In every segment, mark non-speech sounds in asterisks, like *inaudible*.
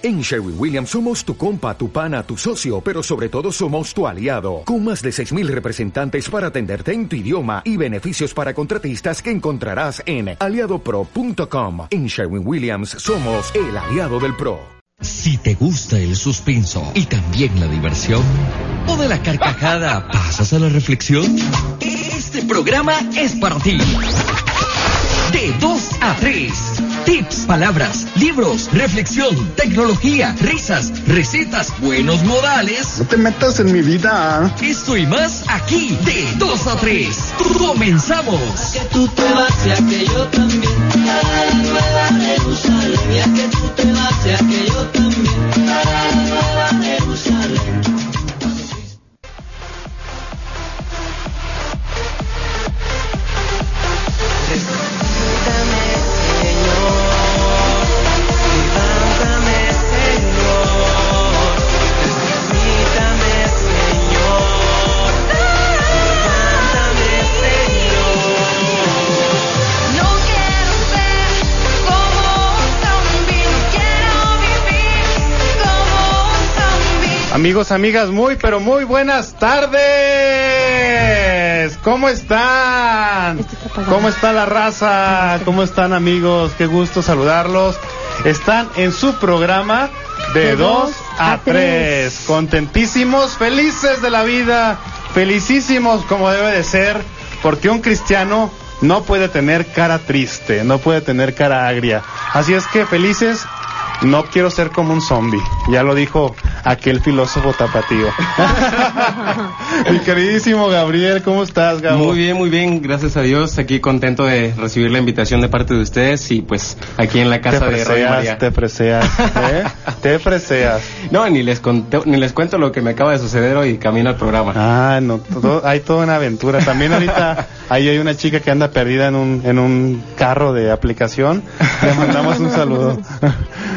En Sherwin Williams somos tu compa, tu pana, tu socio, pero sobre todo somos tu aliado, con más de 6.000 representantes para atenderte en tu idioma y beneficios para contratistas que encontrarás en aliadopro.com. En Sherwin Williams somos el aliado del PRO. Si te gusta el suspenso y también la diversión, o de la carcajada pasas a la reflexión, este programa es para ti. De 2 a 3. Tips, palabras, libros, reflexión, tecnología, risas, recetas, buenos modales. No te metas en mi vida. Esto y más aquí de 2 a 3. Comenzamos. Que tú te vas y a que yo también. A la nueva Jerusalén. Y a que tú te vas y a que yo también. A la Amigos, amigas, muy, pero muy buenas tardes. ¿Cómo están? ¿Cómo está la raza? ¿Cómo están amigos? Qué gusto saludarlos. Están en su programa de 2 a 3. Contentísimos, felices de la vida, felicísimos como debe de ser, porque un cristiano no puede tener cara triste, no puede tener cara agria. Así es que felices no quiero ser como un zombie. Ya lo dijo aquel filósofo tapatío. *laughs* Mi queridísimo Gabriel, ¿cómo estás, Gabo? Muy bien, muy bien, gracias a Dios. Aquí contento de recibir la invitación de parte de ustedes y pues aquí en la Te casa de Radio María. te freseas, ¿eh? *laughs* te freseas. No, ni les conté- ni les cuento lo que me acaba de suceder hoy camino al programa. Ah, no, todo- hay toda una aventura. También ahorita *laughs* ahí hay una chica que anda perdida en un, en un carro de aplicación. Le mandamos un saludo.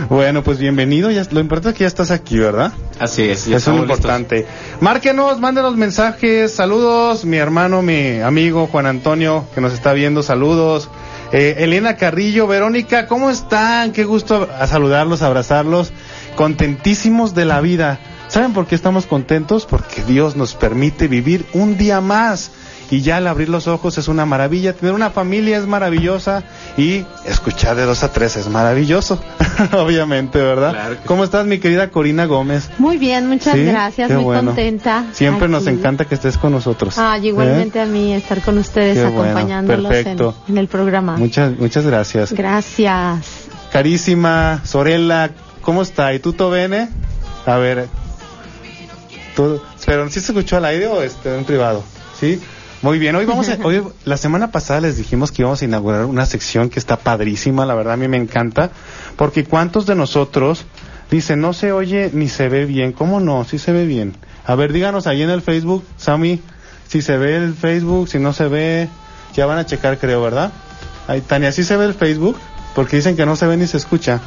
Bueno, pues bienvenido. Ya, lo importante es que ya estás aquí, ¿verdad? Así es, ya Eso es lo estamos listos. importante. Márquenos, mándenos mensajes, saludos, mi hermano, mi amigo Juan Antonio, que nos está viendo, saludos. Eh, Elena Carrillo, Verónica, ¿cómo están? Qué gusto a saludarlos, abrazarlos, contentísimos de la vida. ¿Saben por qué estamos contentos? Porque Dios nos permite vivir un día más. Y ya al abrir los ojos es una maravilla, tener una familia es maravillosa y escuchar de dos a tres es maravilloso, *laughs* obviamente, ¿verdad? Claro ¿Cómo estás, mi querida Corina Gómez? Muy bien, muchas Sí, gracias, qué muy bueno. contenta. Siempre nos encanta que estés con nosotros. Ah, y igualmente ¿Eh? a mí estar con ustedes Qué bueno, acompañándolos en, perfecto. en el programa. Muchas, muchas gracias. Gracias. Carísima Sorella, ¿cómo está? ¿Y tú, Tobene? A ver. tú- pero ¿sí se escuchó al aire o este, en privado? ¿Sí? Muy bien, hoy vamos a, *laughs* hoy, la semana pasada les dijimos que íbamos a inaugurar una sección que está padrísima, la verdad a mí me encanta, porque cuántos de nosotros dicen no se oye ni se ve bien, ¿cómo no? Sí se ve bien. A ver, díganos ahí en el Facebook, Sammy, si se ve el Facebook, si no se ve, ya van a checar creo, ¿verdad? Ahí, Tania, ¿sí se ve el Facebook? Porque dicen que no se ve ni se escucha.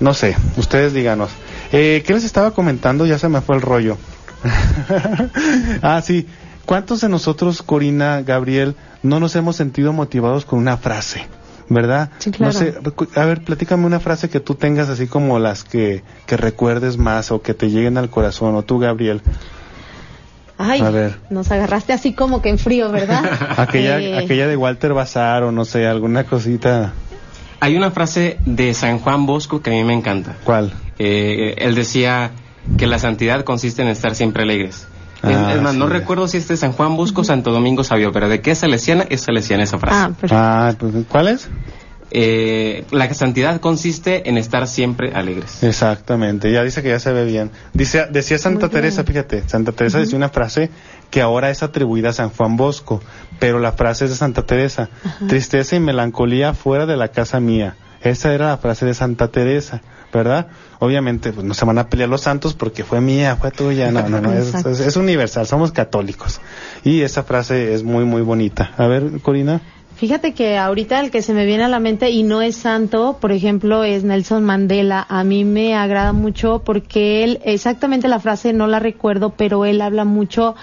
No sé, ustedes díganos. Eh, ¿Qué les estaba comentando? Ya se me fue el rollo. *laughs* ah, sí. ¿Cuántos de nosotros, Corina, Gabriel, no nos hemos sentido motivados con una frase? ¿Verdad? Sí, claro. No sé, recu- a ver, platícame una frase que tú tengas así como las que, que recuerdes más o que te lleguen al corazón, o tú, Gabriel. Ay, A ver. nos agarraste así como que en frío, ¿verdad? *laughs* Aquella, Eh, aquella de Walter Bazar o no sé, alguna cosita. Hay una frase de San Juan Bosco que a mí me encanta. ¿Cuál? Eh, él decía que la santidad consiste en estar siempre alegres. Ah, es más, no recuerdo si este es San Juan Bosco o Santo Domingo Sabio, pero de qué es salesiana, es salesiana esa frase. Ah, perfecto. Ah, pues, ¿cuál es? Eh, la santidad consiste en estar siempre alegres. Exactamente, ya dice que ya se ve bien. Dice, decía Santa. Teresa, fíjate, Santa Teresa decía una frase que ahora es atribuida a San Juan Bosco, pero la frase es de Santa Teresa. Tristeza y melancolía fuera de la casa mía. Esa era la frase de Santa Teresa, ¿verdad? Obviamente, pues no se van a pelear los santos porque fue mía, fue tuya. No, no, no, es, es universal, somos católicos. Y esa frase es muy, muy bonita. A ver, Corina. Fíjate que ahorita el que se me viene a la mente y no es santo, por ejemplo, es Nelson Mandela. A mí me agrada mucho porque él, exactamente la frase no la recuerdo, pero él habla mucho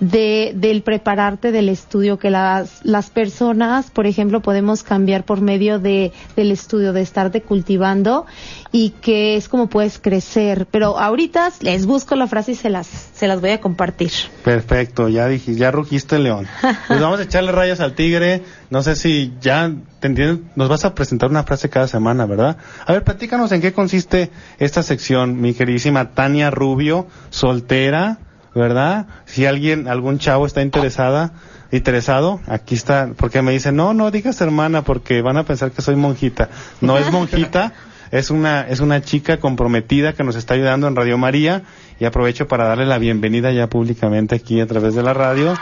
de, del prepararte del estudio, que las, las personas, por ejemplo, podemos cambiar por medio de, del estudio, de estarte cultivando y que es como puedes crecer. Pero ahorita les busco la frase y se las, se las voy a compartir. Perfecto, ya dije, ya rugiste el león. Pues vamos a echarle rayas al tigre. No sé si ya te entiendes, nos vas a presentar una frase cada semana, ¿verdad? A ver, platícanos en qué consiste esta sección, mi queridísima Tania Rubio, soltera, ¿verdad? Si alguien, algún chavo está interesada, interesado, aquí está, porque me dicen, no, no digas hermana, porque van a pensar que soy monjita. No es monjita, *laughs* es una, es una chica comprometida que nos está ayudando en Radio María y aprovecho para darle la bienvenida ya públicamente aquí a través de la radio.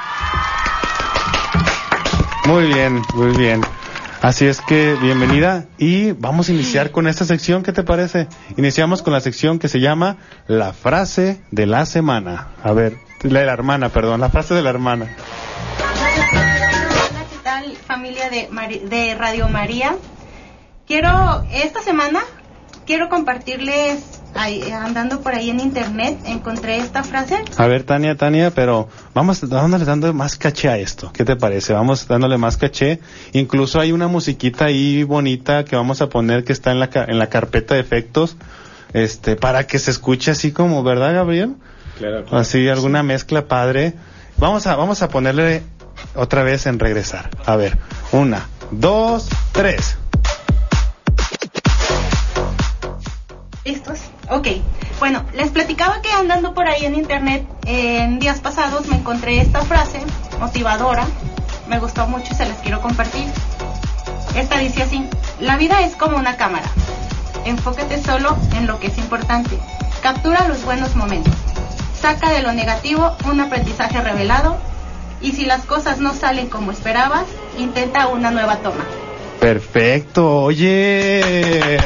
Muy bien, muy bien. Así es que bienvenida y vamos a iniciar con esta sección, ¿qué te parece? Iniciamos con la sección que se llama La frase de la semana. A ver, la de la hermana, perdón, la frase de la hermana. Hola, ¿qué tal familia de, de Radio María? Quiero, esta semana, quiero compartirles, ahí, eh, andando por ahí en internet, encontré esta frase. A ver, Tania, Tania, pero vamos dándole dando más caché a esto. ¿Qué te parece? Vamos dándole más caché. Incluso hay una musiquita ahí bonita que vamos a poner que está en la, ca- en la carpeta de efectos, este, para que se escuche así como, ¿verdad, Gabriel? Claro. Así, alguna mezcla padre. Vamos a, vamos a ponerle otra vez en regresar. A ver, una, dos, tres. ¿Listos? Ok. Bueno, les platicaba que andando por ahí en internet en días pasados me encontré esta frase motivadora. Me gustó mucho y se las quiero compartir. Esta dice así, la vida es como una cámara. Enfócate solo en lo que es importante. Captura los buenos momentos. Saca de lo negativo un aprendizaje revelado. Y si las cosas no salen como esperabas, intenta una nueva toma. Perfecto, oye.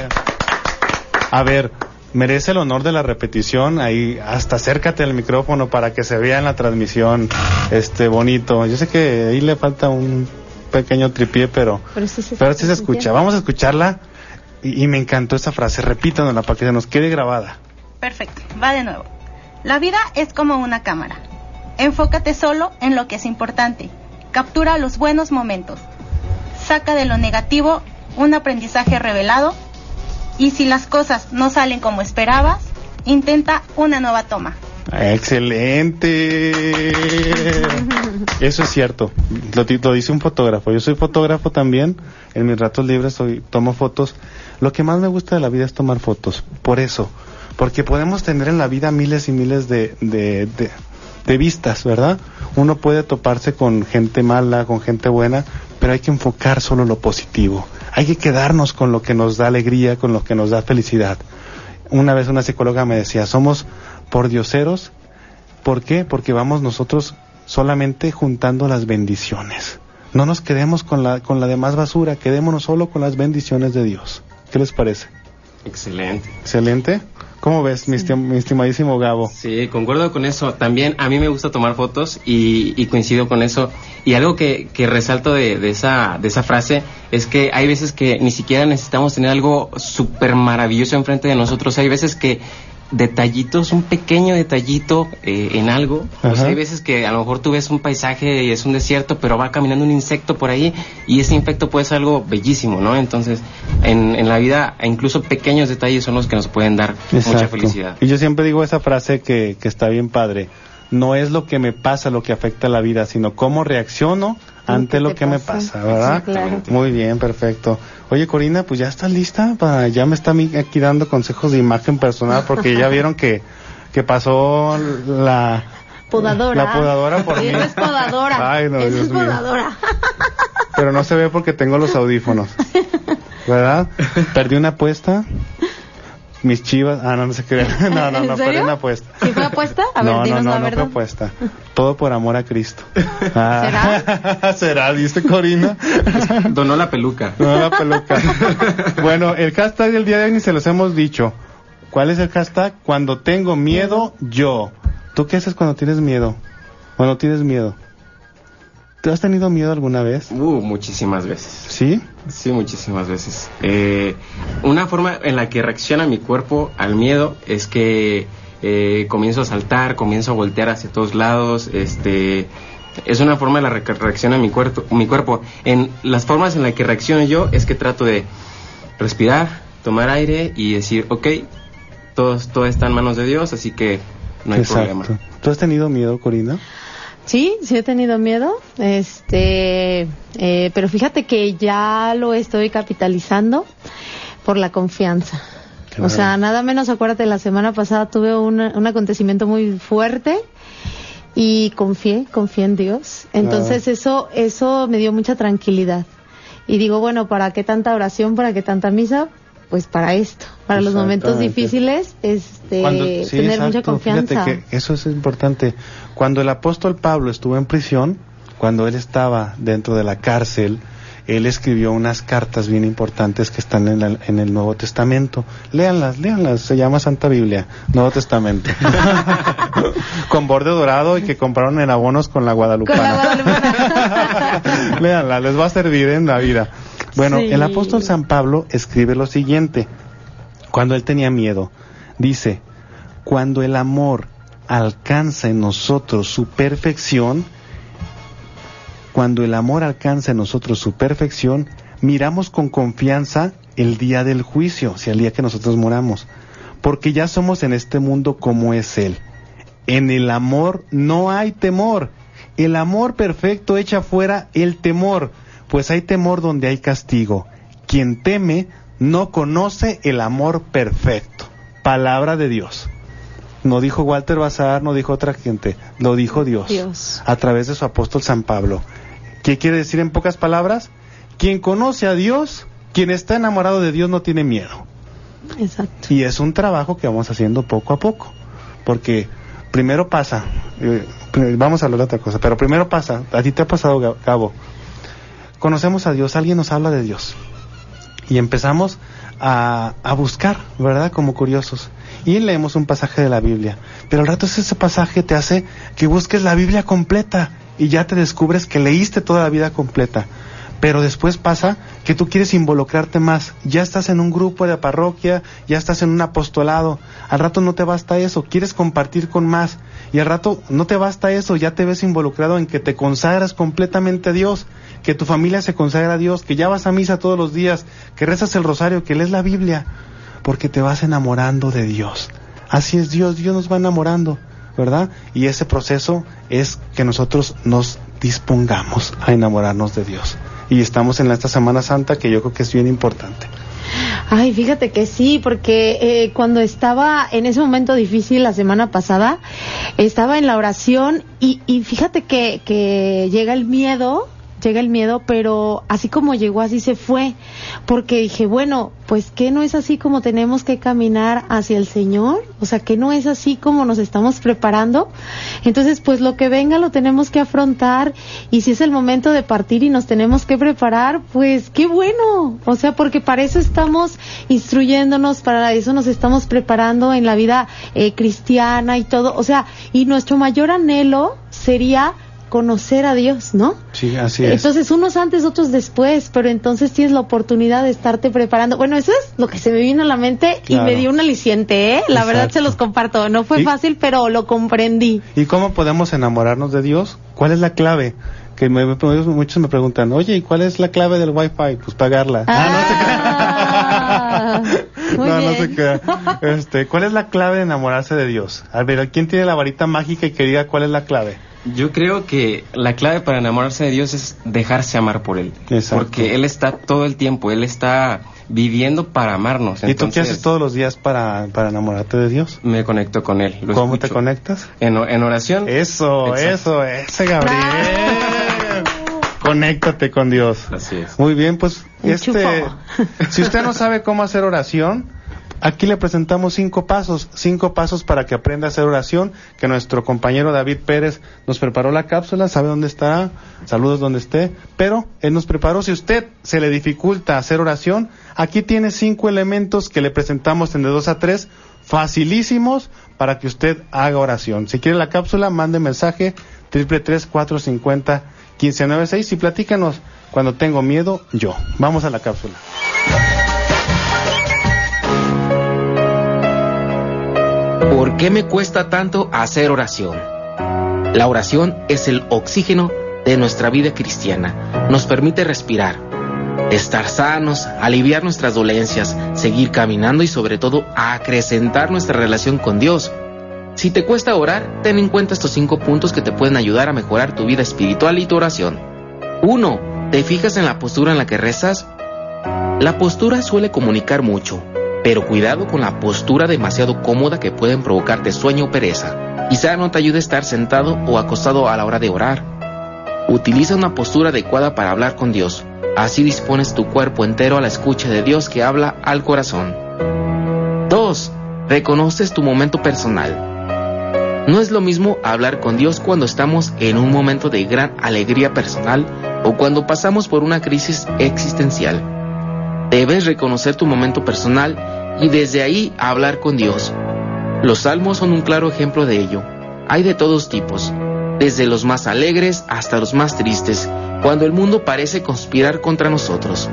A ver, merece el honor de la repetición. Ahí, hasta acércate al micrófono para que se vea en la transmisión. Este, bonito. Yo sé que ahí le falta un pequeño tripié, pero, Pero sí se pero está sí se escucha. Vamos a escucharla. Y, y me encantó esa frase. Repítanosla para que se nos quede grabada. Perfecto, va de nuevo. La vida es como una cámara. Enfócate solo en lo que es importante. Captura los buenos momentos. Saca de lo negativo un aprendizaje revelado. Y si las cosas no salen como esperabas, intenta una nueva toma. Excelente. Eso es cierto. Lo, lo dice un fotógrafo. Yo soy fotógrafo también. En mis ratos libres soy, tomo fotos. Lo que más me gusta de la vida es tomar fotos. Por eso. Porque podemos tener en la vida miles y miles de, de vistas, ¿verdad? Uno puede toparse con gente mala, con gente buena, pero hay que enfocar solo lo positivo. Hay que quedarnos con lo que nos da alegría, con lo que nos da felicidad. Una vez una psicóloga me decía, somos pordioseros ¿Por qué? Porque vamos nosotros solamente juntando las bendiciones. No nos quedemos con la, con la demás basura, quedémonos solo con las bendiciones de Dios. ¿Qué les parece? Excelente. ¿Excelente? ¿Cómo ves, mi, estim- mi estimadísimo Gabo? Sí, concuerdo con eso. También a mí me gusta tomar fotos y, y coincido con eso. Y algo que, que resalto de, de esa, de esa frase es que hay veces que ni siquiera necesitamos tener algo súper maravilloso enfrente de nosotros. Hay veces que detallitos, un pequeño detallito eh, en algo. Sea, hay veces que a lo mejor tú ves un paisaje y es un desierto, pero va caminando un insecto por ahí y ese insecto puede ser algo bellísimo, ¿no? Entonces, en, en la vida, incluso pequeños detalles son los que nos pueden dar mucha felicidad. Y yo siempre digo esa frase que, que está bien padre. No es lo que me pasa lo que afecta la vida, sino cómo reacciono ante ¿Qué lo que me pasa? ¿verdad? Sí, claro. Muy bien, perfecto. Oye, Corina, pues ya estás lista para, ya me está aquí dando consejos de imagen personal porque ya *laughs* vieron que, que pasó la, Podadora. La podadora por mí. Es podadora. *laughs* Ay, no, Dios es podadora. pero no se ve porque tengo los audífonos. *laughs* ¿Verdad? Perdí una apuesta. Mis chivas. Ah, no, no se crean. *laughs* No, no, ¿En no, perdí una apuesta. ¿Sí fue apuesta? A ver, no, no, dinos no, la no fue apuesta. Todo por amor a Cristo. *laughs* Ah, *laughs* ¿Será? ¿Viste, Corina? Donó la peluca. No, la peluca. bueno, el hashtag del día de hoy ni se los hemos dicho. ¿Cuál es el hashtag? Cuando tengo miedo, yo. ¿Tú qué haces cuando tienes miedo? Cuando tienes miedo. ¿Te has tenido miedo alguna vez? Uh, muchísimas veces. ¿Sí? Sí, muchísimas veces. Eh, una forma en la que reacciona mi cuerpo al miedo es que eh, comienzo a saltar, comienzo a voltear hacia todos lados, este... Es una forma en la que reacciona mi cuerpo, mi cuerpo. En las formas en las que reacciono yo es que trato de respirar, tomar aire y decir, ok, todo, todo está en manos de Dios, así que no hay problema. ¿Tú has tenido miedo, Corina? Sí, sí he tenido miedo, este, eh, pero fíjate que ya lo estoy capitalizando por la confianza. Claro. O sea, nada menos, acuérdate, la semana pasada tuve un, un acontecimiento muy fuerte y confié, confié en Dios. Entonces eso, eso me dio mucha tranquilidad. Y digo, bueno, ¿para qué tanta oración? ¿Para qué tanta misa? Pues para esto, para los momentos difíciles, este, Cuando- sí, tener mucha confianza. Fíjate que eso es importante. Cuando el apóstol Pablo estuvo en prisión, cuando él estaba dentro de la cárcel, él escribió unas cartas bien importantes que están en, la- en el Nuevo Testamento. Léanlas, léanlas. Se llama Santa Biblia, Nuevo Testamento. *laughs* con borde dorado y que compraron en abonos con la Guadalupana. Con la Guadalupana. *laughs* Léanla, les va a servir en la vida. Bueno, Sí. el apóstol San Pablo escribe lo siguiente. Cuando él tenía miedo, dice, cuando el amor alcanza en nosotros su perfección, cuando el amor alcanza en nosotros su perfección, miramos con confianza el día del juicio, o sea, el día que nosotros moramos, porque ya somos en este mundo como es Él. En el amor no hay temor. El amor perfecto echa fuera el temor, pues hay temor donde hay castigo. Quien teme no conoce el amor perfecto. Palabra de Dios. No dijo Walter Bazar, no dijo otra gente, lo dijo Dios, Dios. a través de su apóstol San Pablo. ¿Qué quiere decir en pocas palabras? Quien conoce a Dios, quien está enamorado de Dios no tiene miedo. Exacto. Y es un trabajo que vamos haciendo poco a poco. Porque primero pasa, eh, vamos a hablar de otra cosa, pero primero pasa, a ti te ha pasado, Ga- Gabo, conocemos a Dios, alguien nos habla de Dios. Y empezamos a, buscar, ¿verdad? Como curiosos. Y leemos un pasaje de la Biblia. Pero al rato ese pasaje te hace que busques la Biblia completa y ya te descubres que leíste toda la vida completa. Pero después pasa que tú quieres involucrarte más. Ya estás en un grupo de parroquia, ya estás en un apostolado. Al rato no te basta eso, quieres compartir con más. Y al rato no te basta eso, ya te ves involucrado en que te consagras completamente a Dios, que tu familia se consagra a Dios, que ya vas a misa todos los días, que rezas el rosario, que lees la Biblia, porque te vas enamorando de Dios. Así es Dios, Dios nos va enamorando, ¿verdad? Y ese proceso es que nosotros nos dispongamos a enamorarnos de Dios. Y estamos en esta Semana Santa que yo creo que es bien importante. Ay, fíjate que sí, porque eh, cuando estaba en ese momento difícil la semana pasada, estaba en la oración y, y fíjate que, que llega el miedo, llega el miedo, pero así como llegó, así se fue, porque dije, bueno, pues que no es así como tenemos que caminar hacia el Señor, o sea, que no es así como nos estamos preparando, entonces pues lo que venga lo tenemos que afrontar. Y si es el momento de partir y nos tenemos que preparar, pues qué bueno, o sea, porque para eso estamos instruyéndonos, para eso nos estamos preparando en la vida eh, cristiana y todo, o sea, y nuestro mayor anhelo sería conocer a Dios, ¿no? Sí, así es. Entonces, unos antes, otros después, pero entonces tienes la oportunidad de estarte preparando. Bueno, eso es lo que se me vino a la mente Claro. y me dio un aliciente, ¿eh? La verdad se los comparto. No fue Y- fácil, pero lo comprendí. ¿Y cómo podemos enamorarnos de Dios? ¿Cuál es la clave? Que me- muchos me preguntan, oye, ¿y cuál es la clave del Wi-Fi? Pues pagarla. Ah, *laughs* muy no, no bien. se crea. *laughs* Este, ¿Cuál es la clave de enamorarse de Dios? A ver, ¿quién tiene la varita mágica y que diga cuál es la clave? Yo creo que la clave para enamorarse de Dios es dejarse amar por Él. Exacto. Porque Él está todo el tiempo, Él está viviendo para amarnos. ¿Y tú qué Entonces, haces todos los días para, para enamorarte de Dios? Me conecto con Él. lo ¿Cómo te conectas? En, en oración. Eso, Exacto. eso, ese Gabriel. Conéctate con Dios. Así es. Muy bien, pues este, si usted no sabe cómo hacer oración, aquí le presentamos cinco pasos, cinco pasos para que aprenda a hacer oración, que nuestro compañero David Pérez nos preparó la cápsula, sabe dónde está, saludos donde esté, pero él nos preparó, si usted se le dificulta hacer oración, aquí tiene cinco elementos que le presentamos en de dos a tres, facilísimos para que usted haga oración. Si quiere la cápsula, mande mensaje triple tres cuatro cincuenta 1596 y platícanos cuando tengo miedo yo. Vamos a la cápsula. ¿Por qué me cuesta tanto hacer oración? La oración es el oxígeno de nuestra vida cristiana. Nos permite respirar, estar sanos, aliviar nuestras dolencias, seguir caminando y sobre todo acrecentar nuestra relación con Dios. Si te cuesta orar, ten en cuenta estos cinco puntos que te pueden ayudar a mejorar tu vida espiritual y tu oración. 1. ¿Te fijas en la postura en la que rezas? La postura suele comunicar mucho, pero cuidado con la postura demasiado cómoda que pueden provocarte sueño o pereza. Quizá no te ayude estar sentado o acostado a la hora de orar. Utiliza una postura adecuada para hablar con Dios. Así dispones tu cuerpo entero a la escucha de Dios que habla al corazón. 2. Reconoces tu momento personal. No es lo mismo hablar con Dios cuando estamos en un momento de gran alegría personal o cuando pasamos por una crisis existencial. Debes reconocer tu momento personal y desde ahí hablar con Dios. Los salmos son un claro ejemplo de ello. Hay de todos tipos, desde los más alegres hasta los más tristes, cuando el mundo parece conspirar contra nosotros.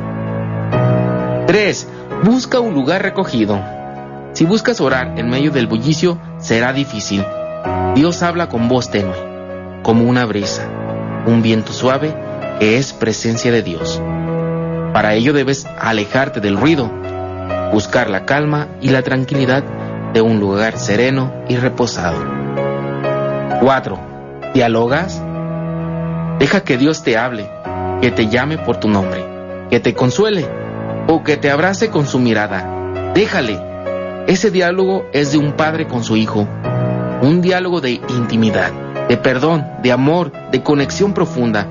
3. Busca un lugar recogido. Si buscas orar en medio del bullicio, será difícil. Dios habla con voz tenue, como una brisa, un viento suave que es presencia de Dios. Para ello debes alejarte del ruido, buscar la calma y la tranquilidad de un lugar sereno y reposado. 4. ¿Dialogas? Deja que Dios te hable, que te llame por tu nombre, que te consuele o que te abrace con su mirada. Déjale. Ese diálogo es de un padre con su hijo, un diálogo de intimidad, de perdón, de amor, de conexión profunda.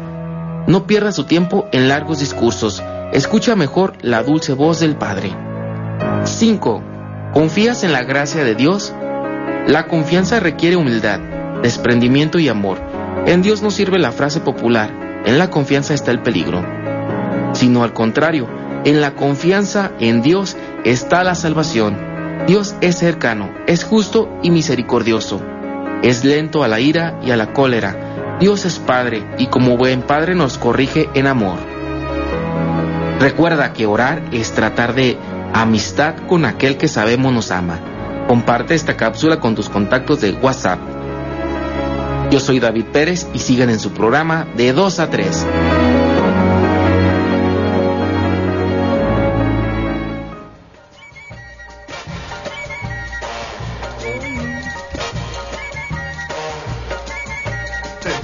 No pierdas su tiempo en largos discursos. Escucha mejor la dulce voz del Padre. 5. ¿Confías en la gracia de Dios? La confianza requiere humildad, desprendimiento y amor. En Dios no sirve la frase popular, en la confianza está el peligro. Sino al contrario, en la confianza en Dios está la salvación. Dios es cercano, es justo y misericordioso. Es lento a la ira y a la cólera. Dios es Padre y como buen Padre nos corrige en amor. Recuerda que orar es tratar de amistad con aquel que sabemos nos ama. Comparte esta cápsula con tus contactos de WhatsApp. Yo soy David Pérez y sigan en su programa de 2 a 3.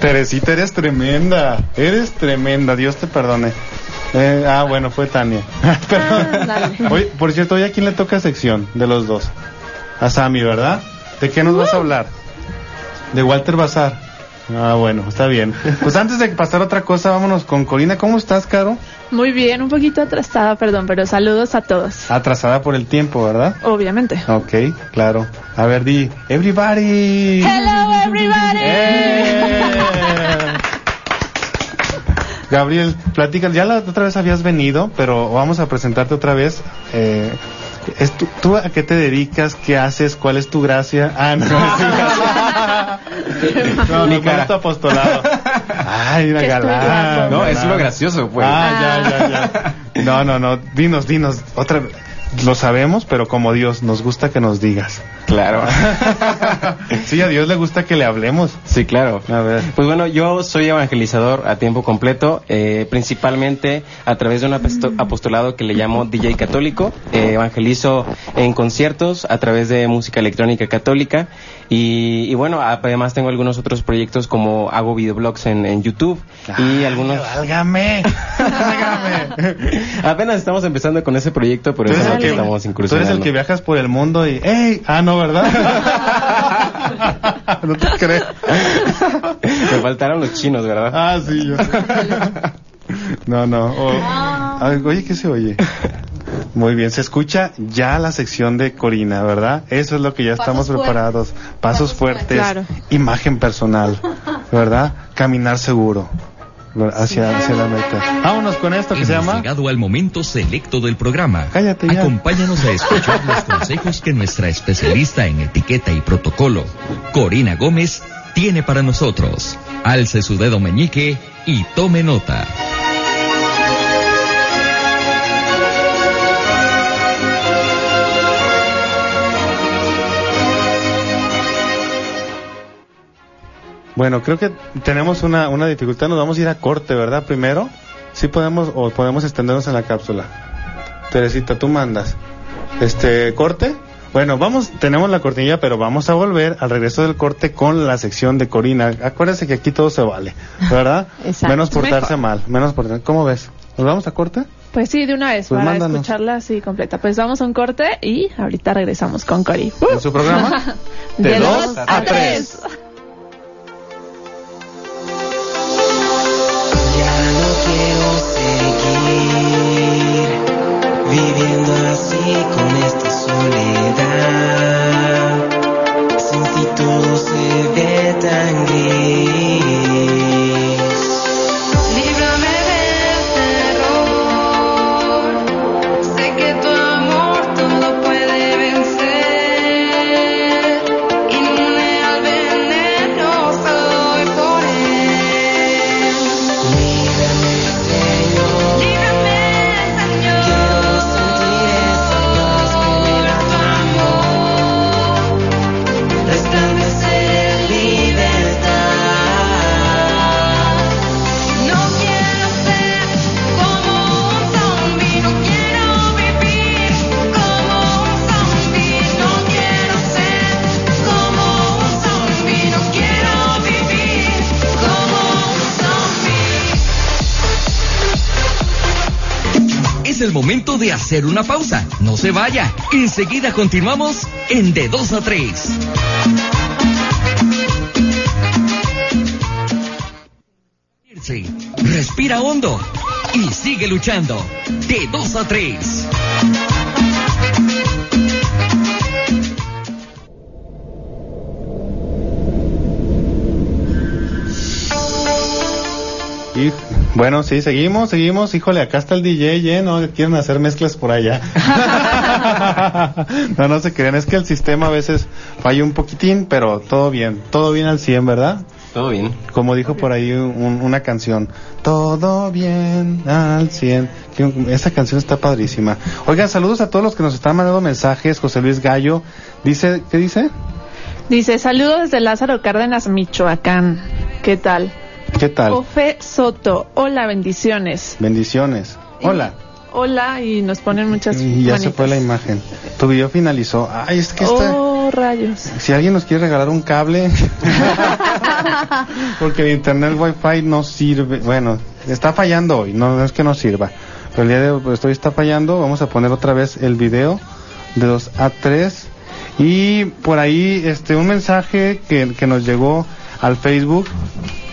Teresita, eres tremenda. Eres tremenda. Dios te perdone. Eh, ah, bueno, fue Tania. *laughs* Perdón. Oye, por cierto, ¿hoy a quién le toca sección de los dos? A Sammy, ¿verdad? ¿De qué nos vas a hablar? De Walter Bazar. Ah, bueno, está bien. Pues antes de pasar a otra cosa, vámonos con Corina. ¿Cómo estás, Caro? Muy bien, un poquito atrasada, perdón, pero saludos a todos. Atrasada por el tiempo, ¿verdad? Obviamente. Ok, claro. A ver, di, everybody. Hello everybody. ¡Eh! Gabriel, platica, ya la otra vez habías venido, pero vamos a presentarte otra vez. Eh, es tu- ¿Tú a qué te dedicas? ¿Qué haces? ¿Cuál es tu gracia? Ah, no. *laughs* no, no, ¿cuál es tu apostolado? Ay, *laughs* ¿Qué galán. No, es lo gracioso, pues. Ah, ya, ya, ya. No, no, no. Dinos, dinos. Otra vez. Lo sabemos, pero como Dios, nos gusta que nos digas. Claro. *laughs* Sí, a Dios le gusta que le hablemos. Sí, claro. A ver. Pues bueno, yo soy evangelizador a tiempo completo, eh, principalmente a través de un aposto- apostolado que le llamo DJ Católico. Eh, evangelizo en conciertos a través de música electrónica católica y, y bueno, además tengo algunos otros proyectos como hago videoblogs en, en YouTube y algunos... Válgame. *laughs* Válgame. Apenas estamos empezando con ese proyecto, pero es en lo que, estamos tú eres incursionando. el que viajas por el mundo y ¡Ey! Ah, no, ¿verdad? *laughs* no te crees. Me faltaron los chinos, ¿verdad? Ah, sí, yo. No, no. o- Ay, oye, ¿qué se oye? Muy bien, se escucha ya la sección de Corina, ¿verdad? Eso es lo que ya estamos fuertes. preparados. Pasos fuertes, Claro. imagen personal, ¿verdad? Caminar seguro ¿ver- hacia, hacia la meta. Vámonos con esto que se Hemos llama. llegado al momento selecto del programa. Cállate ya. Acompáñanos a escuchar los consejos que nuestra especialista en etiqueta y protocolo, Corina Gómez, tiene para nosotros. Alce su dedo meñique y tome nota. Bueno, creo que tenemos una, una dificultad. Nos vamos a ir a corte, ¿verdad? Primero. Sí podemos o podemos extendernos en la cápsula. Teresita, tú mandas. Este, corte. Bueno, vamos, tenemos la cortinilla, pero vamos a volver al regreso del corte con la sección de Corina. Acuérdense que aquí todo se vale, ¿verdad? *laughs* Exacto. Menos portarse Mejor. mal, menos portarse. ¿Cómo ves? ¿Nos vamos a corte? Pues sí, de una vez, Pues para mándanos. escucharla así completa. Pues vamos a un corte y ahorita regresamos con Cori. En su programa. *laughs* De, De dos, dos a a tres. Se vaya. Enseguida continuamos en De 2 a 3. Respira hondo y sigue luchando. De 2 a 3. Bueno, sí, seguimos, seguimos. Híjole, acá está el DJ, ¿eh? No quieren hacer mezclas por allá. *laughs* no, no se crean, es que el sistema a veces falla un poquitín, pero todo bien, todo bien al 100, ¿verdad? Todo bien. Como dijo por ahí un- una canción, todo bien al 100. Que- Esa canción está padrísima. Oigan, saludos a todos los que nos están mandando mensajes. José Luis Gallo dice, ¿qué dice? Dice, saludos desde Lázaro Cárdenas, Michoacán. ¿Qué tal? ¿Qué tal? Ofe Soto, hola, bendiciones. Bendiciones. Hola. Hola, y nos ponen muchas Y ya se manitas. fue la imagen. Tu video finalizó. Ay, es que está... Oh, rayos. Si alguien nos quiere regalar un cable, *laughs* porque el internet wifi no sirve. Bueno, está fallando hoy, no, no es que no sirva. Pero el día de hoy hoy está fallando. Vamos a poner otra vez el video de 2 a 3. Y por ahí este un mensaje que, que nos llegó al Facebook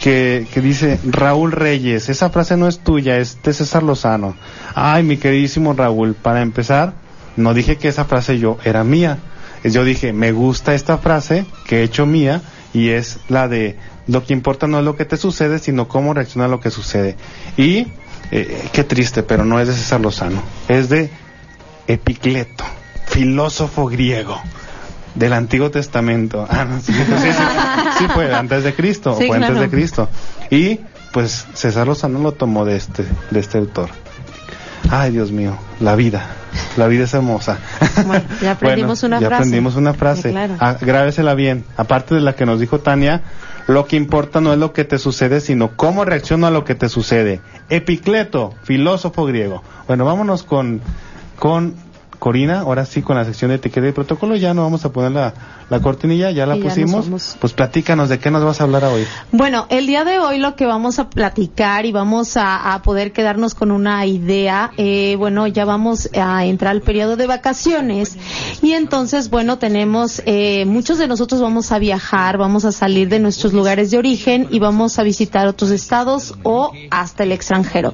que, dice Raúl Reyes. Esa frase no es tuya, es de César Lozano. Ay, mi queridísimo Raúl, para empezar, no dije que esa frase yo era mía. Yo dije, me gusta esta frase que he hecho mía y es la de lo que importa no es lo que te sucede, sino cómo reacciona a lo que sucede. Y eh, qué triste, pero no es de César Lozano, es de Epicleto, filósofo griego del Antiguo Testamento. *laughs* Ah, no, sí, sí, sí, sí fue antes de Cristo, fue antes claro. de Cristo. Y pues César Lozano lo tomó de este, de este autor. Ay, Dios mío, la vida. La vida es hermosa. Bueno, ya *laughs* aprendimos Bueno, una ya frase. aprendimos una frase. Claro. Ah, grábesela bien. Aparte de la que nos dijo Tania, lo que importa no es lo que te sucede, sino cómo reacciona a lo que te sucede. Epicleto, filósofo griego. Bueno, vámonos con, con Corina, ahora sí con la sección de etiqueta y protocolo. Ya no vamos a poner la, la cortinilla, ya la ya pusimos. Pues platícanos de qué nos vas a hablar hoy. Bueno, el día de hoy lo que vamos a platicar y vamos a, a poder quedarnos con una idea, eh, bueno, ya vamos a entrar al periodo de vacaciones y entonces, bueno, tenemos, eh, muchos de nosotros vamos a viajar, vamos a salir de nuestros lugares de origen y vamos a visitar otros estados o hasta el extranjero.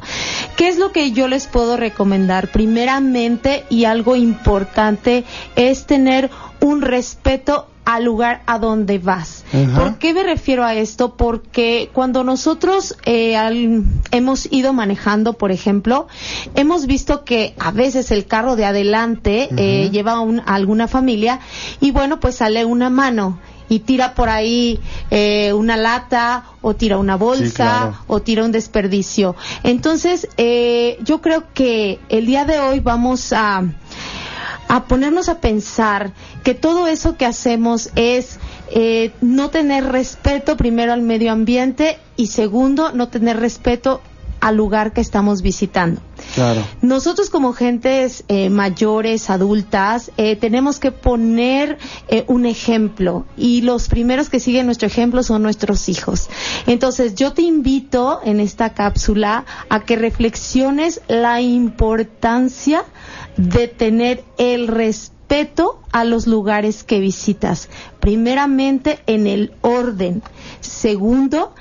¿Qué es lo que yo les puedo recomendar? Primeramente y algo importante es tener un respeto al lugar a donde vas. ¿Por qué me refiero a esto? Porque cuando nosotros eh, al- hemos ido manejando, por ejemplo, hemos visto que a veces el carro de adelante eh, lleva un- a alguna familia y bueno, pues sale una mano. y tira por ahí eh, una lata o tira una bolsa claro. o tira un desperdicio. Entonces, eh, yo creo que el día de hoy vamos a, a ponernos a pensar que todo eso que hacemos es eh, no tener respeto primero al medio ambiente y segundo, no tener respeto al lugar que estamos visitando. Claro. Nosotros como gentes eh, mayores, adultas, eh, tenemos que poner eh, un ejemplo y los primeros que siguen nuestro ejemplo son nuestros hijos. Entonces yo te invito en esta cápsula a que reflexiones la importancia de tener el respeto a los lugares que visitas. Primeramente en el orden. Segundo,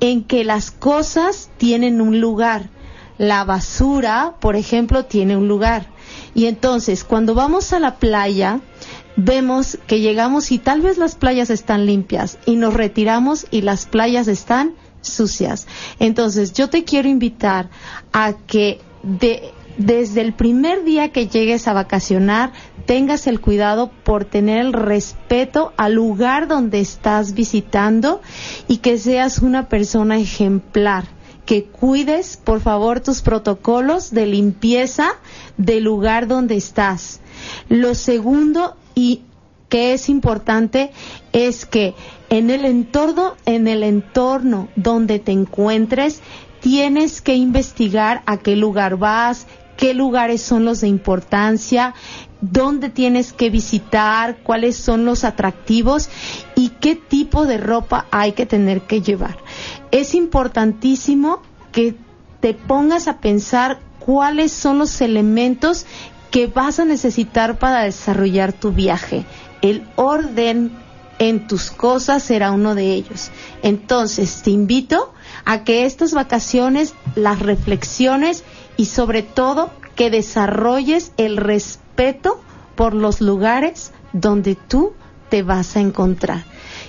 en que las cosas tienen un lugar. La basura, por ejemplo, tiene un lugar. Y entonces, cuando vamos a la playa, vemos que llegamos y tal vez las playas están limpias y nos retiramos y las playas están sucias. Entonces, yo te quiero invitar a que de, desde el primer día que llegues a vacacionar, tengas el cuidado por tener el respeto al lugar donde estás visitando y que seas una persona ejemplar que cuides, por favor, tus protocolos de limpieza del lugar donde estás. Lo segundo y que es importante es que en el entorno, en el entorno donde te encuentres, tienes que investigar a qué lugar vas, qué lugares son los de importancia, dónde tienes que visitar, cuáles son los atractivos y qué tipo de ropa hay que tener que llevar. Es importantísimo que te pongas a pensar cuáles son los elementos que vas a necesitar para desarrollar tu viaje. El orden en tus cosas será uno de ellos. Entonces, te invito a que estas vacaciones las reflexiones y sobre todo que desarrolles el respeto por los lugares donde tú te vas a encontrar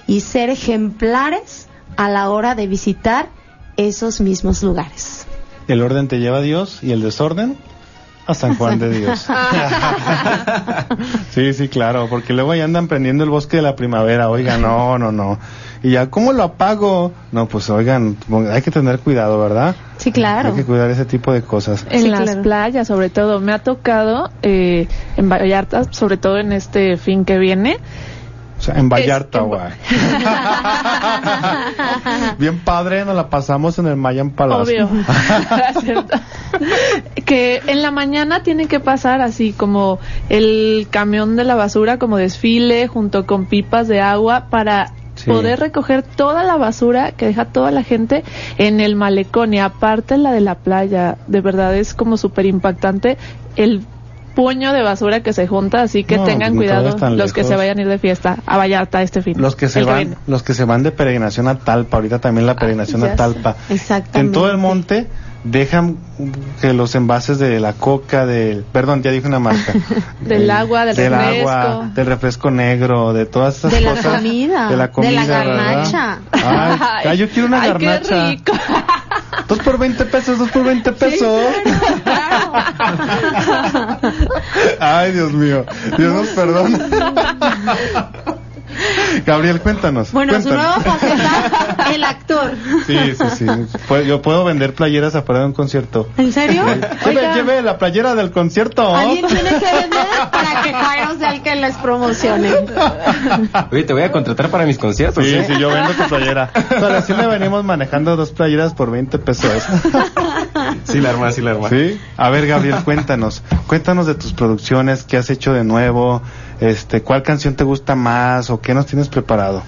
y ser ejemplares a la hora de visitar esos mismos lugares. El orden te lleva a Dios y el desorden a San Juan de Dios. *laughs* *laughs* sí, sí, claro, porque luego ya andan prendiendo el bosque de la primavera. Oigan, no, no, no. Y ya, ¿cómo lo apago? No, pues oigan, hay que tener cuidado, ¿verdad? Sí, claro. Hay que cuidar ese tipo de cosas. En Sí, las claro. playas, sobre todo. Me ha tocado eh, en Vallarta, sobre todo en este fin que viene. O sea, en Vallarta, güey. *laughs* Bien padre, nos la pasamos en el Mayan Palace. Obvio. *laughs* *laughs* Que en la mañana tiene que pasar así como el camión de la basura como desfile junto con pipas de agua para Sí. poder recoger toda la basura que deja toda la gente en el malecón y aparte la de la playa. De verdad es como súper impactante el puño de basura que se junta, así que No, tengan no cuidado los que se vayan a ir de fiesta a Vallarta este fin. Los que se el van, los que se van de peregrinación a Talpa, ahorita también la peregrinación ya a. Talpa. Exactamente. En todo el monte dejan que los envases de la coca, del, perdón, ya dije una marca. *laughs* Del El- agua, del refresco. agua, del refresco negro, de todas esas De la cosas. comida, de la de comida, la ¿verdad? garnacha. *laughs* Ay, ay, yo quiero una Ay, qué garnacha. rico. *laughs* Dos por 20 pesos, dos por 20 pesos. Ay, Dios mío. Dios nos perdona. *laughs* Gabriel, cuéntanos. Bueno, su cuéntanos. nueva faceta, *laughs* el actor. Sí, sí, sí. Pues yo puedo vender playeras afuera de un concierto. ¿En serio? Lleve, Oiga. lleve la playera del concierto. Alguien tiene que vender para que Jairo sea el que les promocione. *laughs* Oye, te voy a contratar para mis conciertos. Sí, ¿eh? sí, yo vendo tu playera. O sea, así le venimos manejando dos playeras por 20 pesos. Sí, la arma, sí, la arma. ¿Sí? A ver, Gabriel, cuéntanos. Cuéntanos de tus producciones, qué has hecho de nuevo, este, cuál canción te gusta más o qué nos tienes preparado.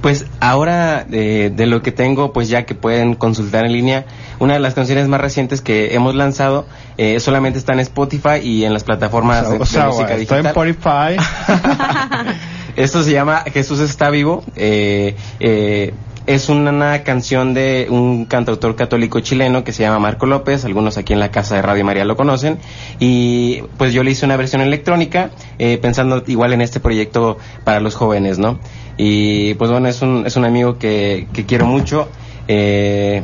Pues ahora eh, de lo que tengo, pues ya que pueden consultar en línea, una de las canciones más recientes que hemos lanzado eh, solamente está en Spotify y en las plataformas de, o de sea, música está en digital. Spotify. *laughs* Esto se llama Jesús está vivo. eh, eh, es una canción de un cantautor católico chileno que se llama Marco López. Algunos aquí en la casa de Radio María lo conocen. Y pues yo le hice una versión electrónica eh, pensando igual en este proyecto para los jóvenes, ¿no? Y pues bueno, es un, es un amigo que, que quiero mucho. eh,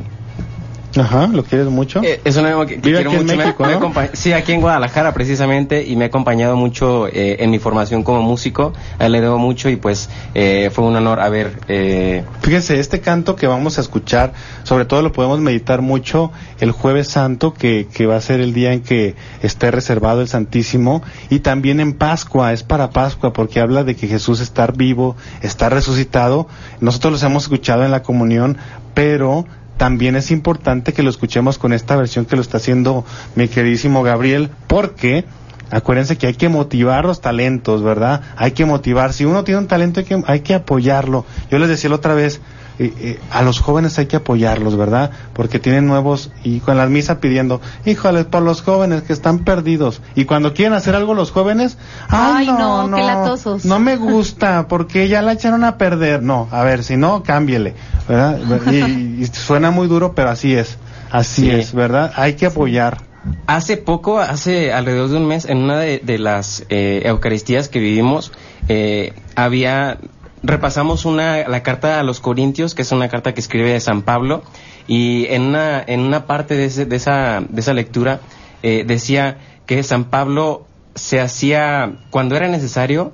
Ajá, ¿lo quieres mucho? Eh, es un amigo que, quiero aquí en mucho. me- México, me ¿no? acompa- sí, aquí en Guadalajara precisamente y me ha acompañado mucho eh, en mi formación como músico. A él le debo mucho y pues eh, fue un honor haber... Eh, Fíjense, este canto que vamos a escuchar, sobre todo lo podemos meditar mucho el jueves santo, que, que va a ser el día en que esté reservado el Santísimo, y también en Pascua, es para Pascua, porque habla de que Jesús está vivo, está resucitado. Nosotros los hemos escuchado en la comunión, pero también es importante que lo escuchemos con esta versión que lo está haciendo mi queridísimo Gabriel, porque Acuérdense que hay que motivar los talentos, ¿verdad? Hay que motivar. Si uno tiene un talento, hay que, hay que apoyarlo. Yo les decía la otra vez, eh, eh, a los jóvenes hay que apoyarlos, ¿verdad? Porque tienen nuevos, y con las misas pidiendo, híjoles, por los jóvenes que están perdidos. Y cuando quieren hacer algo los jóvenes, ay, Ay, no, no, qué latosos. no me gusta, porque ya la echaron a perder. No, a ver, si no, cámbiele, ¿verdad? Y, y suena muy duro, pero así es. Así Sí. es, ¿verdad? Hay que apoyar. Hace poco, hace alrededor de un mes, en una de, de las eh, Eucaristías que vivimos, eh, había repasamos una la carta a los Corintios, que es una carta que escribe San Pablo, y en una en una parte de, ese- de esa de esa lectura eh, decía que San Pablo se hacía cuando era necesario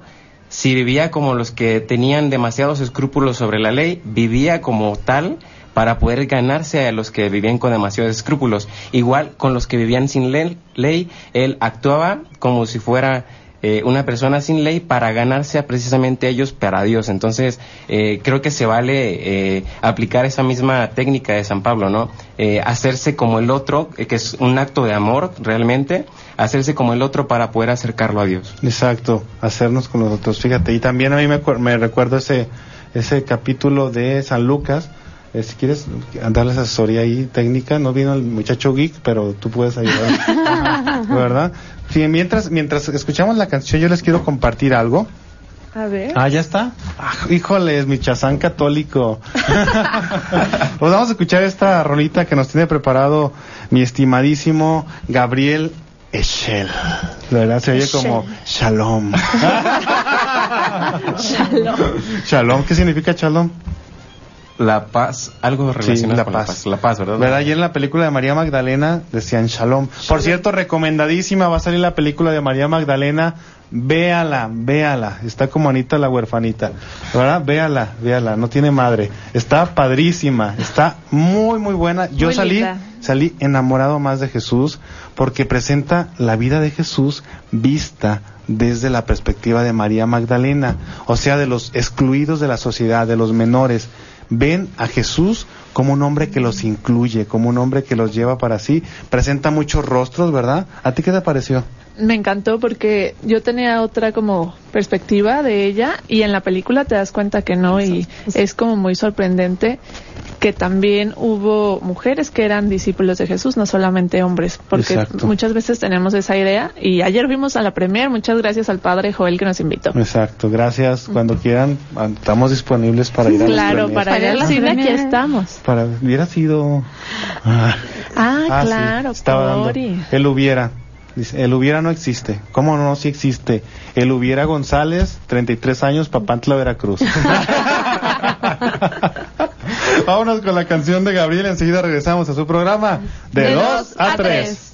si vivía como los que tenían demasiados escrúpulos sobre la ley, vivía como tal para poder ganarse a los que vivían con demasiados escrúpulos. Igual con los que vivían sin le- ley, él actuaba como si fuera eh, una persona sin ley para ganarse a precisamente ellos para Dios. Entonces, eh, creo que se vale eh, aplicar esa misma técnica de San Pablo, ¿no? Eh, hacerse como el otro, eh, que es un acto de amor realmente, hacerse como el otro para poder acercarlo a Dios. Exacto, hacernos con los otros. Fíjate, y también a mí me, me recuerdo ese, ese capítulo de San Lucas. Eh, si quieres darles asesoría ahí técnica, no vino el muchacho geek, pero tú puedes ayudar. *laughs* ¿Verdad? Sí, mientras, mientras escuchamos la canción, yo les quiero compartir algo. A ver. Ah, ya está. Ah, híjoles, mi chazán católico. *laughs* *laughs* pues vamos a escuchar esta rolita que nos tiene preparado mi estimadísimo Gabriel Echel. La verdad se oye como Shalom. *laughs* Shalom. Shalom, ¿qué significa Shalom? La paz, algo Sí, relacionado la con paz. la paz. La paz, ¿verdad? ¿Verdad? Ayer en la película de María Magdalena decían Shalom. Por cierto, recomendadísima va a salir la película de María Magdalena. Véala, véala. Está como Anita la huerfanita. ¿Verdad? Véala, véala. No tiene madre. Está padrísima. Está muy, muy buena. Yo Muy salí, linda. salí enamorado más de Jesús porque presenta la vida de Jesús vista desde la perspectiva de María Magdalena, o sea, de los excluidos de la sociedad, de los menores. Ven a Jesús como un hombre que los incluye, como un hombre que los lleva para sí. Presenta muchos rostros, ¿verdad? ¿A ti qué te pareció? Me encantó porque yo tenía otra como perspectiva de ella y en la película te das cuenta que no y es como muy sorprendente que también hubo mujeres que eran discípulos de Jesús, no solamente hombres, porque Exacto. muchas veces tenemos esa idea y ayer vimos a la premier, muchas gracias al padre Joel que nos invitó. Exacto, gracias. Cuando quieran, estamos disponibles para ir a Claro, premiers. para ir al cine aquí estamos. Para, hubiera sido... Ah, Ah, sí, claro, estaba dando. El hubiera. Dice, el hubiera no existe. ¿Cómo no? Sí existe. El hubiera González, 33 años, Papantla, Veracruz. *laughs* Vámonos con la canción de Gabriel. Enseguida regresamos a su programa de 2 a 3.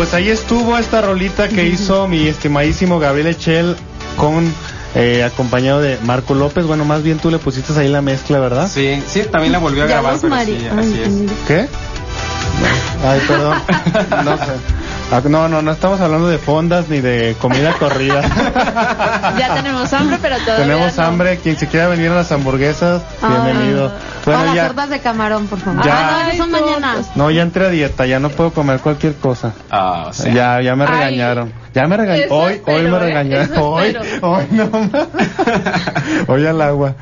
Pues ahí estuvo esta rolita que hizo mi estimadísimo Gabriel Echel con eh, acompañado de Marco López. Bueno, más bien tú le pusiste ahí la mezcla, ¿verdad? Sí, sí, también la volvió a Ya grabar, pero sí, así es. ¿Qué? Ay, perdón. *laughs* No sé. Ah, No, no, no estamos hablando de fondas ni de comida corrida. *laughs* Ya tenemos hambre, pero todavía Tenemos no. hambre. Quien se quiera venir a las hamburguesas, bienvenido. O Bueno, las ya. tortas de camarón, por favor. Ya. Ah, no, eso son mañana. No, ya entré a dieta, ya no puedo comer cualquier cosa. Ah, o sea. Ya, ya me Ay. regañaron. Ya me regañaron. Hoy, hoy me ¿eh? regañaron. *laughs* Hoy, hoy no. *laughs* Hoy al agua.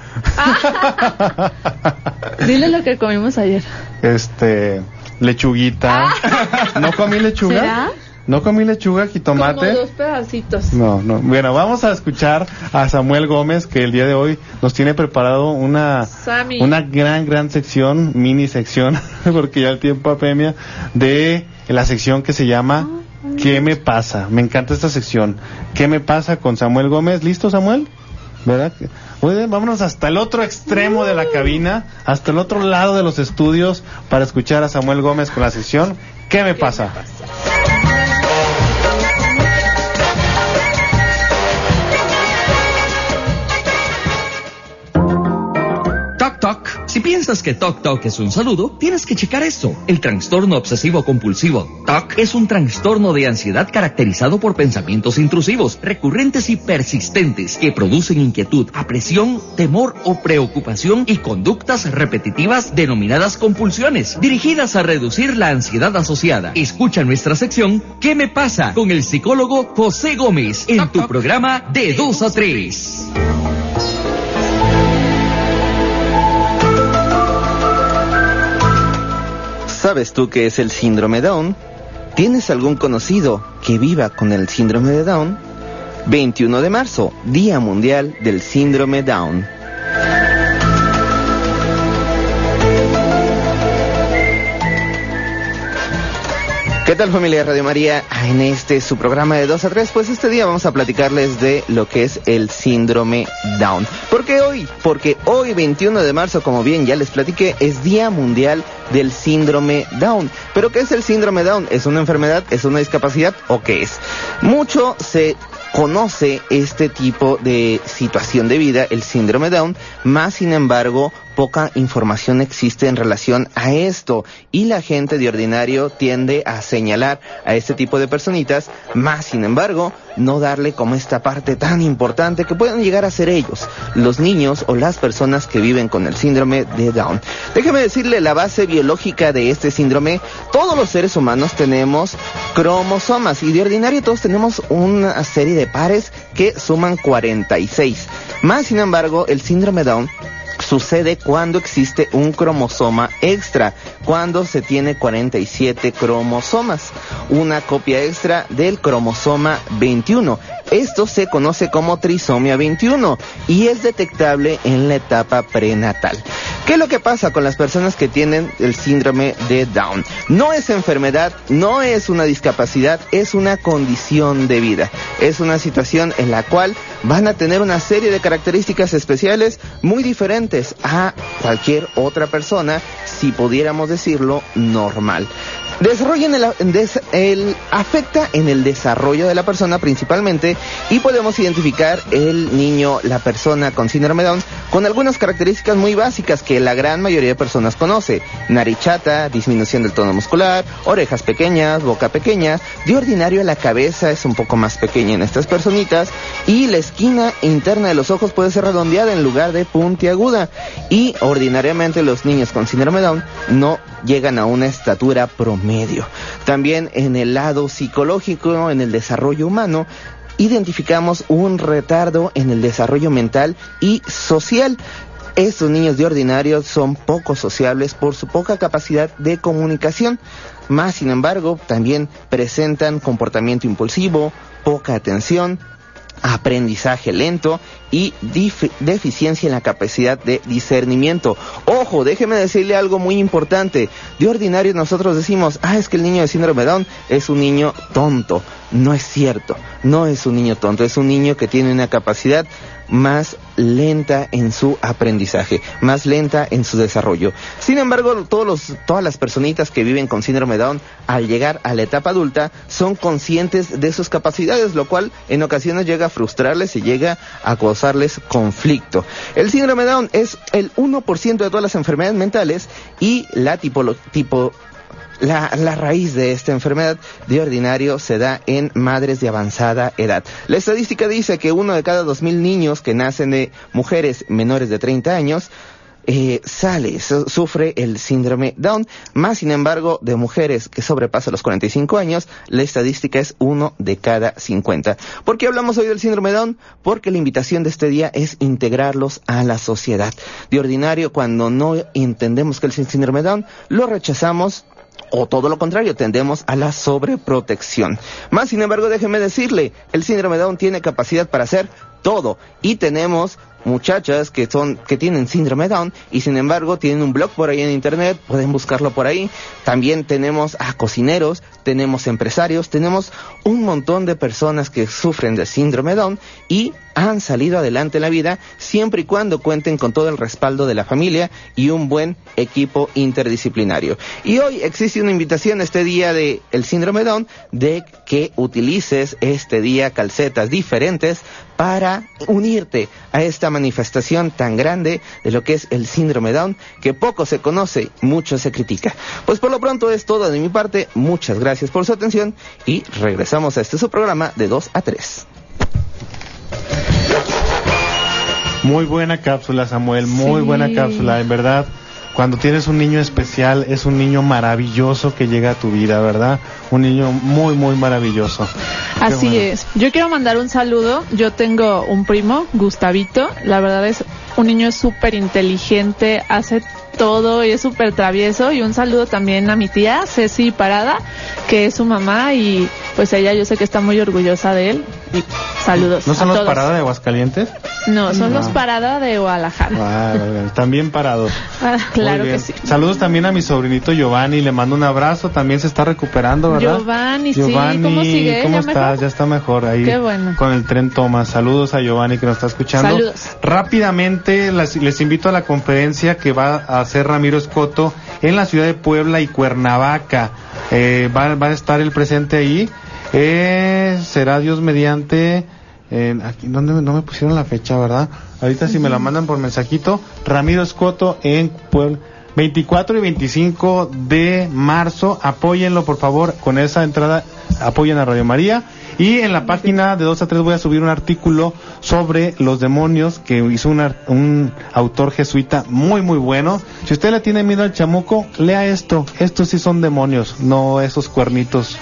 Dile lo que comimos ayer. Este, lechuguita. *laughs* ¿No comí lechuga? ¿Será? ¿No comí lechuga, Como jitomate? dos pedacitos. No, no. Bueno, vamos a escuchar a Samuel Gómez que el día de hoy nos tiene preparado una Sammy. una gran gran sección, mini sección, *laughs* porque ya el tiempo apremia de la sección que se llama ¿Qué me pasa? Me encanta esta sección. ¿Qué me pasa con Samuel Gómez? ¿Listo, Samuel? ¿Verdad? Muy bien, vámonos hasta el otro extremo de la cabina, hasta el otro lado de los estudios para escuchar a Samuel Gómez con la sección ¿Qué me pasa? Toc Toc. Si piensas que Toc Toc es un saludo, tienes que checar esto. El trastorno obsesivo compulsivo TOC es un trastorno de ansiedad caracterizado por pensamientos intrusivos, recurrentes y persistentes que producen inquietud, apresión, temor o preocupación y conductas repetitivas denominadas compulsiones, dirigidas a reducir la ansiedad asociada. Escucha nuestra sección ¿Qué me pasa? con el psicólogo José Gómez en tu programa de 2 a 3. ¿Sabes tú qué es el síndrome Down? ¿Tienes algún conocido que viva con el síndrome de Down? 21 de marzo, Día Mundial del Síndrome Down. ¿Qué tal familia Radio María? Ah, En este su programa de 2 a 3, pues este día vamos a platicarles de lo que es el síndrome Down. ¿Por qué hoy? Porque hoy 21 de marzo, como bien ya les platiqué, es Día Mundial del Síndrome Down. ¿Pero qué es el síndrome Down? ¿Es una enfermedad? ¿Es una discapacidad? ¿O qué es? Mucho se conoce este tipo de situación de vida, el síndrome Down, más sin embargo poca información existe en relación a esto y la gente de ordinario tiende a señalar a este tipo de personitas, más sin embargo no darle como esta parte tan importante que pueden llegar a ser ellos, los niños o las personas que viven con el síndrome de Down. Déjeme decirle la base biológica de este síndrome, todos los seres humanos tenemos cromosomas y de ordinario todos tenemos una serie de pares que suman 46. Más sin embargo, el síndrome Down sucede cuando existe un cromosoma extra, cuando se tiene 47 cromosomas, una copia extra del cromosoma 21. Esto se conoce como trisomia 21 y es detectable en la etapa prenatal. ¿Qué es lo que pasa con las personas que tienen el síndrome de Down? No es enfermedad, no es una discapacidad, es una condición de vida. Es una situación en la cual van a tener una serie de características especiales muy diferentes a cualquier otra persona, si pudiéramos decirlo, normal. Desarrolla en el, des- el- afecta en el desarrollo de la persona principalmente y podemos identificar el niño, la persona con síndrome Down con algunas características muy básicas que la gran mayoría de personas conoce. Nariz chata, disminución del tono muscular, orejas pequeñas, boca pequeña, de ordinario la cabeza es un poco más pequeña en estas personitas y la esquina interna de los ojos puede ser redondeada en lugar de puntiaguda y ordinariamente los niños con síndrome Down no llegan a una estatura promedio. También en el lado psicológico, en el desarrollo humano, identificamos un retardo en el desarrollo mental y social. Estos niños de ordinario son poco sociables por su poca capacidad de comunicación. Más sin embargo, también presentan comportamiento impulsivo, poca atención, aprendizaje lento y deficiencia en la capacidad de discernimiento. Ojo, déjeme decirle algo muy importante. De ordinario nosotros decimos, ah, es que el niño de síndrome Down es un niño tonto. No es cierto, no es un niño tonto, es un niño que tiene una capacidad más lenta en su aprendizaje, más lenta en su desarrollo. Sin embargo, todos los, todas las personitas que viven con síndrome Down al llegar a la etapa adulta son conscientes de sus capacidades, lo cual en ocasiones llega a frustrarles y llega a causarles conflicto. El síndrome Down es el 1% de todas las enfermedades mentales y la tipolo- tipo la, la raíz de esta enfermedad de ordinario se da en madres de avanzada edad. La estadística dice que uno de cada dos mil niños que nacen de mujeres menores de 30 años eh, sale, su- sufre el síndrome Down, más sin embargo de mujeres que sobrepasan los 45 años, la estadística es uno de cada 50. ¿Por qué hablamos hoy del síndrome Down? Porque la invitación de este día es integrarlos a la sociedad. De ordinario, cuando no entendemos que el síndrome Down, lo rechazamos o todo lo contrario, tendemos a la sobreprotección. Más sin embargo, déjeme decirle, el síndrome Down tiene capacidad para hacer todo y tenemos muchachas que son que tienen síndrome Down y sin embargo tienen un blog por ahí en internet, pueden buscarlo por ahí. También tenemos a cocineros, tenemos empresarios, tenemos un montón de personas que sufren de síndrome Down y han salido adelante en la vida siempre y cuando cuenten con todo el respaldo de la familia y un buen equipo interdisciplinario. Y hoy existe una invitación este día de el síndrome Down de que utilices este día calcetas diferentes para unirte a esta manifestación tan grande de lo que es el síndrome Down, que poco se conoce, mucho se critica. Pues por lo pronto es todo de mi parte, muchas gracias por su atención y regresamos a este su programa de 2 a 3. Muy buena cápsula, Samuel, muy Sí. buena cápsula, en verdad. Cuando tienes un niño especial, es un niño maravilloso que llega a tu vida, ¿verdad? Un niño muy, muy maravilloso. Así bueno. es. Yo quiero mandar un saludo. Yo tengo un primo, Gustavito. La verdad es un niño súper inteligente, hace todo y es súper travieso. Y un saludo también a mi tía, Ceci Parada, que es su mamá y pues ella yo sé que está muy orgullosa de él. Y saludos ¿No son a los todos. paradas de Aguascalientes? No, son No. los Parada de Guadalajara. Ah. También parados. *laughs* Ah, claro que sí. Saludos también a mi sobrinito Giovanni, le mando un abrazo, también se está recuperando, ¿verdad? Giovanni, sí, Giovanni, ¿cómo sigue? ¿cómo ¿Ya estás? mejor? Ya está mejor ahí Qué bueno. con el tren Thomas. Saludos a Giovanni que nos está escuchando. Saludos. Rápidamente las- les invito a la conferencia que va a Ramiro Escoto en la ciudad de Puebla y Cuernavaca. Eh, va, va a estar el presente ahí. Eh, será Dios mediante. en- aquí, ¿dónde no me pusieron la fecha, verdad? Ahorita si me la mandan por mensajito. Ramiro Escoto en Puebla. 24 y 25 de marzo. Apóyenlo, por favor, con esa entrada. Apoyen a Radio María. Y en la página de 2 a 3 voy a subir un artículo sobre los demonios que hizo un, un autor jesuita muy, muy bueno. Si usted le tiene miedo al chamuco, lea esto. Estos sí son demonios, no esos cuernitos